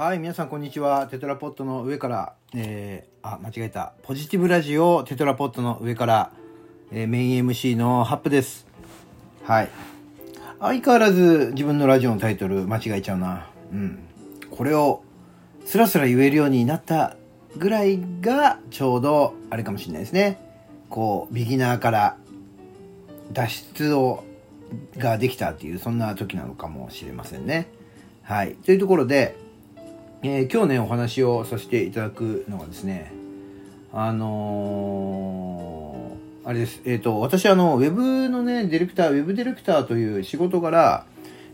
はい、皆さんこんにちは。テトラポットの上から、えー、あ、間違えた。ポジティブラジオテトラポットの上から、えーメイン MC のハップです。はい。相変わらず自分のラジオのタイトル間違えちゃうな。うん。これをスラスラ言えるようになったぐらいがちょうどあれかもしれないですね。こう、ビギナーから脱出を、ができたっていう、そんな時なのかもしれませんね。はい。というところで、えー今日ね、お話をさせていただくのがですね、あのーあれです。えっ、と、私、あの、ウェブのね、ディレクター、ウェブディレクターという仕事柄、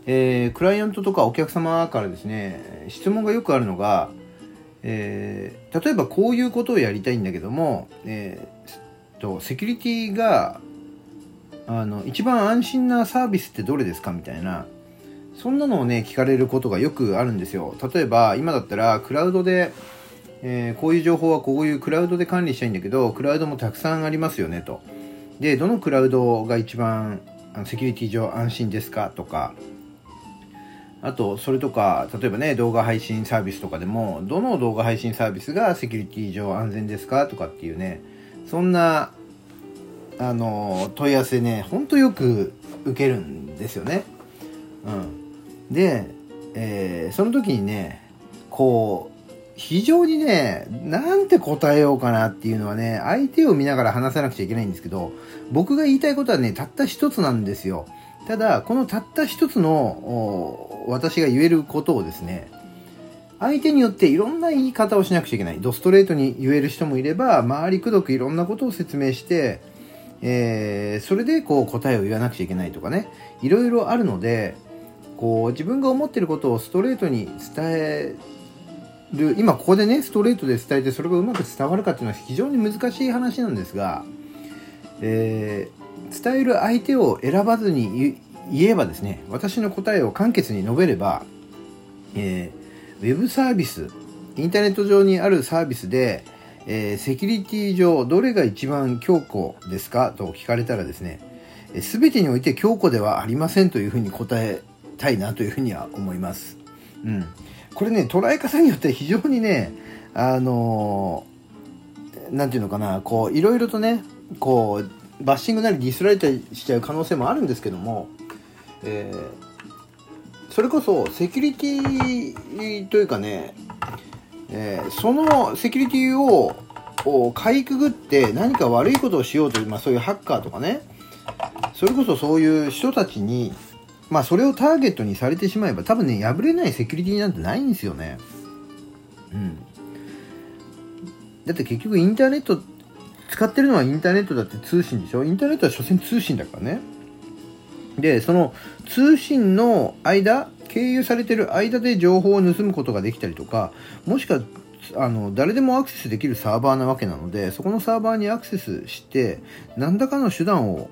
えークライアントとかお客様からですね、質問がよくあるのが、えー例えばこういうことをやりたいんだけども、えーと、セキュリティが、あの、一番安心なサービスってどれですかみたいな、そんなのをね、聞かれることがよくあるんですよ。例えば、今だったら、クラウドで、えーこういう情報はこういうクラウドで管理したいんだけど、クラウドもたくさんありますよね、と。で、どのクラウドが一番、あのセキュリティ上安心ですかとか、あと、それとか、例えばね、動画配信サービスとかでも、どの動画配信サービスがセキュリティ上安全ですかとかっていうね、そんな、あの、問い合わせね、ほんとよく受けるんですよね。うん。で、えーその時にね、こう、非常にね、なんて答えようかなっていうのはね、相手を見ながら話さなくちゃいけないんですけど、僕が言いたいことはね、たった一つなんですよ。ただ、このたった一つの、私が言えることをですね、相手によっていろんな言い方をしなくちゃいけない。ドストレートに言える人もいれば、回りくどくいろんなことを説明して、えーそれでこう答えを言わなくちゃいけないとかね、いろいろあるので、こう自分が思っていることをストレートに伝える、今ここでね、ストレートで伝えてそれがうまく伝わるかっていうのは非常に難しい話なんですが、えー伝える相手を選ばずに言えばですね、私の答えを簡潔に述べれば、えーウェブサービス、インターネット上にあるサービスで、えーセキュリティ上どれが一番強固ですかと聞かれたらですね、すべてにおいて強固ではありませんというふうに答えたいなというふうには思います。うん。これね、捉え方によって非常にね、あのーていうのかな、こう、いろいろとね、こう、バッシングなりディスられたりしちゃう可能性もあるんですけども、えーそれこそセキュリティというかね、えーそのセキュリティををかいくぐって何か悪いことをしようという、まあ、そういうハッカーとかねそれこそそういう人たちに、まあ、それをターゲットにされてしまえば多分ね破れないセキュリティなんてないんですよね。うん。だって結局インターネット使ってるのはインターネットだって通信でしょ？インターネットは所詮通信だからね。でその通信の間経由されてる間で情報を盗むことができたりとかもしくはあの誰でもアクセスできるサーバーなわけなのでそこのサーバーにアクセスして何らかの手段を、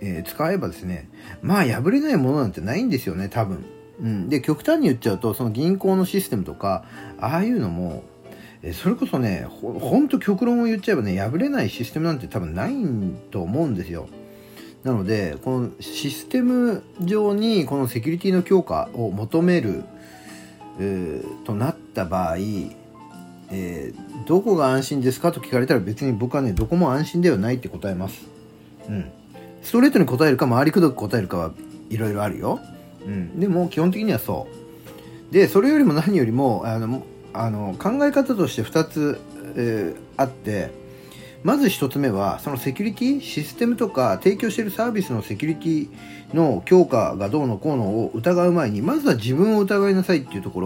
えー使えばですねまあ破れないものなんてないんですよね多分、うん、で極端に言っちゃうとその銀行のシステムとかああいうのもえーそれこそねほほんと極論を言っちゃえばね破れないシステムなんて多分ないと思うんですよなので、このシステム上にこのセキュリティの強化を求める、えーとなった場合、えーどこが安心ですかと聞かれたら別に僕はね、どこも安心ではないって答えます。うん。ストレートに答えるか回りくどく答えるかはいろいろあるよ。うん。でも基本的にはそう。で、それよりも何よりも、あの、あの考え方として2つ、えーあって、まず一つ目は、そのセキュリティ、システムとか提供しているサービスのセキュリティの強化がどうのこうのを疑う前に、まずは自分を疑いなさいっていうとこ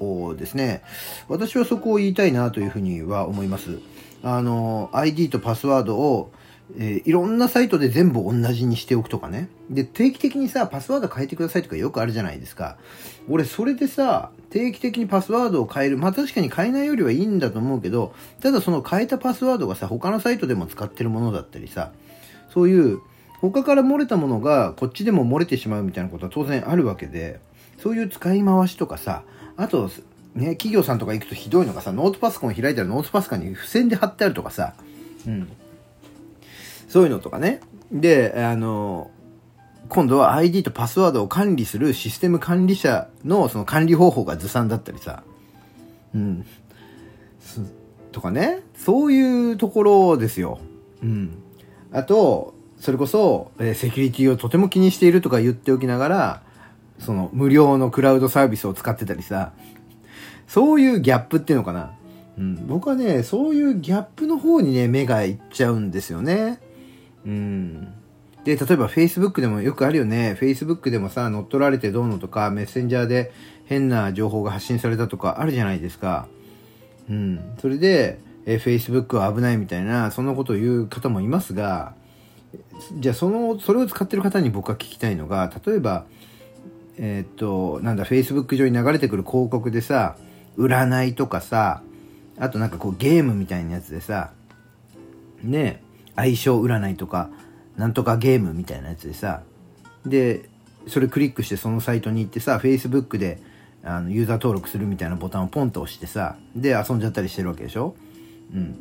ろをですね、私はそこを言いたいなというふうには思います。あの、ID とパスワードを、えーいろんなサイトで全部同じにしておくとかね。で、定期的にさ、パスワード変えてくださいとかよくあるじゃないですか。俺、それでさ、定期的にパスワードを変える。まあ確かに変えないよりはいいんだと思うけど、ただその変えたパスワードがさ、他のサイトでも使ってるものだったりさ、そういう、他から漏れたものがこっちでも漏れてしまうみたいなことは当然あるわけで、そういう使い回しとかさ、あと、ね、企業さんとか行くとひどいのがさ、ノートパソコン開いたらノートパソコンに付箋で貼ってあるとかさ、うん。そういうのとかね。で、あの、今度は ID とパスワードを管理するシステム管理者のその管理方法がずさんだったりさ、うん。とかね。そういうところですよ。うん。あと、それこそ、え、セキュリティをとても気にしているとか言っておきながら、その無料のクラウドサービスを使ってたりさ、そういうギャップっていうのかな。うん、僕はね、そういうギャップの方にね、目がいっちゃうんですよね。うん。で、例えば Facebook でもよくあるよね。Facebook でもさ、乗っ取られてどうのとか、メッセンジャーで変な情報が発信されたとかあるじゃないですか。うん。それで、え Facebook は危ないみたいな、そんなことを言う方もいますが、じゃあその、それを使ってる方に僕は聞きたいのが、例えば、えー、っと、なんだ、Facebook 上に流れてくる広告でさ、占いとかさ、あとなんかこうゲームみたいなやつでさ、ね、相性占いとか、なんとかゲームみたいなやつでさ、で、それクリックしてそのサイトに行ってさ、Facebook であのユーザー登録するみたいなボタンをポンと押してさ、で遊んじゃったりしてるわけでしょ？うん。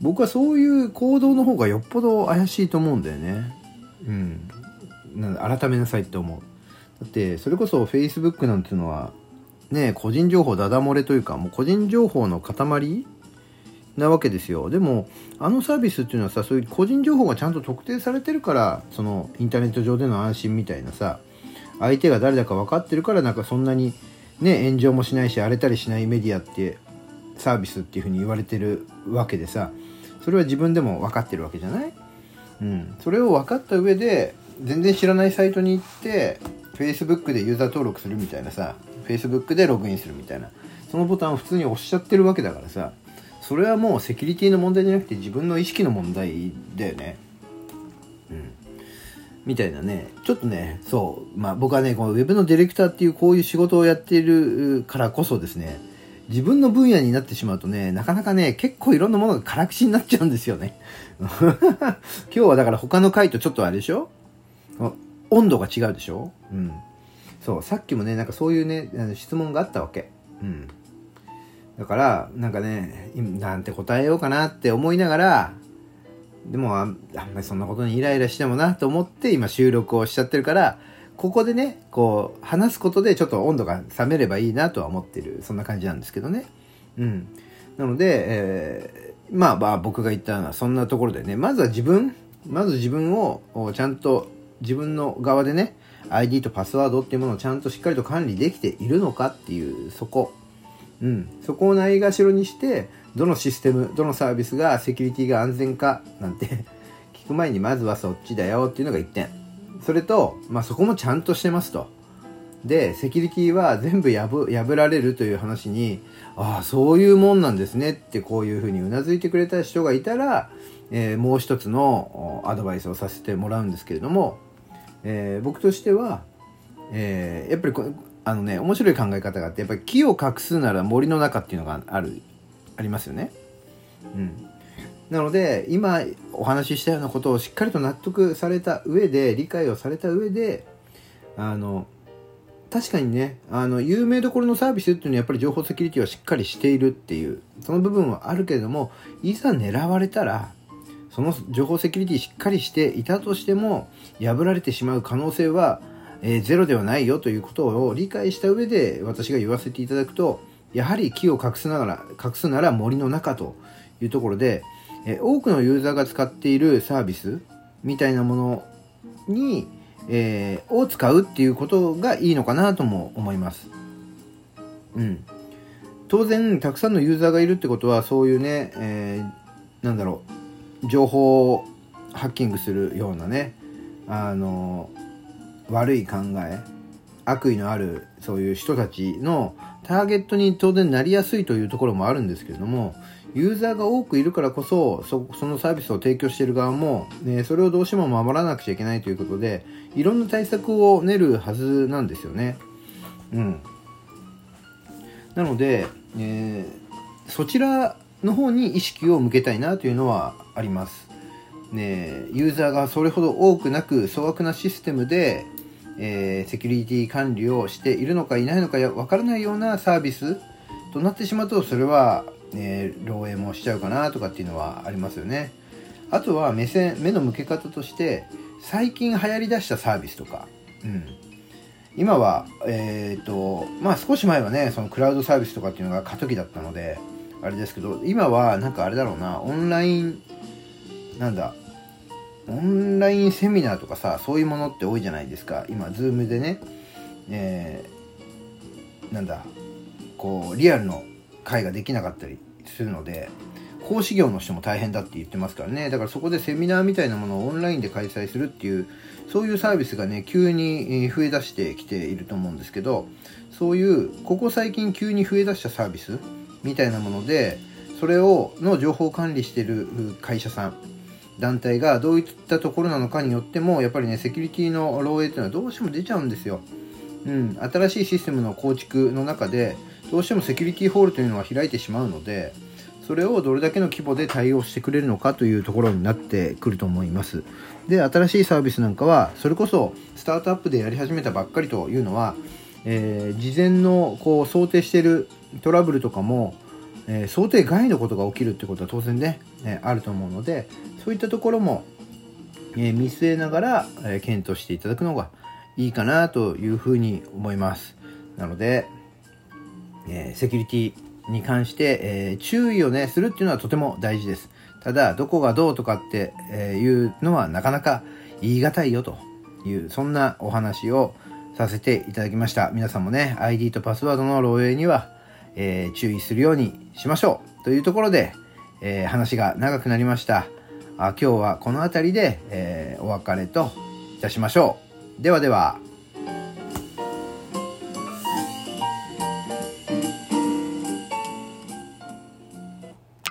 僕はそういう行動の方がよっぽど怪しいと思うんだよね。うん。改めなさいって思う。だって、それこそ Facebook なんていうのは、ね、個人情報ダダ漏れというか、もう個人情報の塊なわけですよ。でも、あのサービスっていうのはさ、そういう個人情報がちゃんと特定されてるから、そのインターネット上での安心みたいなさ、相手が誰だか分かってるから、なんかそんなにね、炎上もしないし、荒れたりしないメディアってサービスっていうふうに言われてるわけでさ、それは自分でも分かってるわけじゃない？うん。それを分かった上で、全然知らないサイトに行って、Facebook でユーザー登録するみたいなさ、Facebook でログインするみたいな、そのボタンを普通に押しちゃってるわけだからさ、それはもうセキュリティの問題じゃなくて自分の意識の問題だよね。うん。みたいなね。ちょっとね、そう。まあ僕はね、この Web のディレクターっていうこういう仕事をやっているからこそですね、自分の分野になってしまうとね、なかなかね、結構いろんなものが辛口になっちゃうんですよね。今日はだから他の回とちょっとあれでしょ？温度が違うでしょ？うん。そう、さっきもね、なんかそういうね、質問があったわけ。うん。だから、なんかね、なんて答えようかなって思いながら、でもあんまりそんなことにイライラしてもなと思って今収録をしちゃってるから、ここでね、こう、話すことでちょっと温度が冷めればいいなとは思ってる、そんな感じなんですけどね。うん。なので、えー、まあまあ僕が言ったのはそんなところでね、まずは自分、まず自分をちゃんと自分の側でね、ID とパスワードっていうものをちゃんとしっかりと管理できているのかっていう、そこ。うん。そこをないがしろにして、どのシステム、どのサービスがセキュリティが安全かなんて 聞く前にまずはそっちだよっていうのが1点。それと、まあそこもちゃんとしてますと。で、セキュリティは全部破られるという話に、ああ、そういうもんなんですねってこういうふうにうなずいてくれた人がいたら、えー、もう一つのアドバイスをさせてもらうんですけれども、えー、僕としては、えー、やっぱりあのね面白い考え方があってやっぱり木を隠すなら森の中っていうのがあるありますよね。うん、なので今お話ししたようなことをしっかりと納得された上で理解をされた上であの確かにねあの有名どころのサービスっていうのはやっぱり情報セキュリティはしっかりしているっていうその部分はあるけれどもいざ狙われたらその情報セキュリティしっかりしていたとしても破られてしまう可能性は、えー、ゼロではないよということを理解した上で私が言わせていただくとやはり木を隠すながら隠すなら森の中というところで、えー、多くのユーザーが使っているサービスみたいなものに、えー、を使うっていうことがいいのかなとも思います。うん。当然、たくさんのユーザーがいるってことは、そういうね、えー、なんだろう、情報をハッキングするようなねあの悪い考え悪意のあるそういう人たちのターゲットに当然なりやすいというところもあるんですけれどもユーザーが多くいるからこそそのサービスを提供している側も、ね、それをどうしても守らなくちゃいけないということでいろんな対策を練るはずなんですよね。うん、なので、えー、そちらの方に意識を向けたいなというのはあります。ね、ユーザーがそれほど多くなく粗悪なシステムで、えー、セキュリティ管理をしているのかいないのかわからないようなサービスとなってしまうとそれは、ね、漏洩もしちゃうかなとかっていうのはありますよね。あとは目線目の向け方として最近流行りだしたサービスとか、うん今は、えっ、と、まあ少し前はね、そのクラウドサービスとかっていうのが過渡期だったので、あれですけど、今はなんかあれだろうな、オンライン、なんだ、オンラインセミナーとかさ、そういうものって多いじゃないですか。今、 Zoom でね、えー、なんだ、こう、リアルの会ができなかったりするので、講師業の人も大変だって言ってますからね。だからそこでセミナーみたいなものをオンラインで開催するっていう、そういうサービスがね、急に増え出してきていると思うんですけど、そういう、ここ最近急に増え出したサービスみたいなもので、それを、の情報管理してる会社さん、団体がどういったところなのかによっても、やっぱりね、セキュリティの漏洩っていうのはどうしても出ちゃうんですよ。うん、新しいシステムの構築の中で、どうしてもセキュリティホールというのは開いてしまうので、それをどれだけの規模で対応してくれるのかというところになってくると思います。で、新しいサービスなんかは、それこそスタートアップでやり始めたばっかりというのは、えー、事前のこう想定しているトラブルとかも、えー、想定外のことが起きるってことは当然ね、えー、あると思うので、そういったところも、え見据えながら、え検討していただくのがいいかなというふうに思います。なので、えセキュリティに関して、え、注意をね、するっていうのはとても大事です。ただ、どこがどうとかって、いうのはなかなか言い難いよという、そんなお話をさせていただきました。皆さんもね、ID とパスワードの漏洩には、えー、注意するようにしましょう。というところで、えー、話が長くなりました。あ今日はこの辺りで、えー、お別れといたしましょう。ではでは。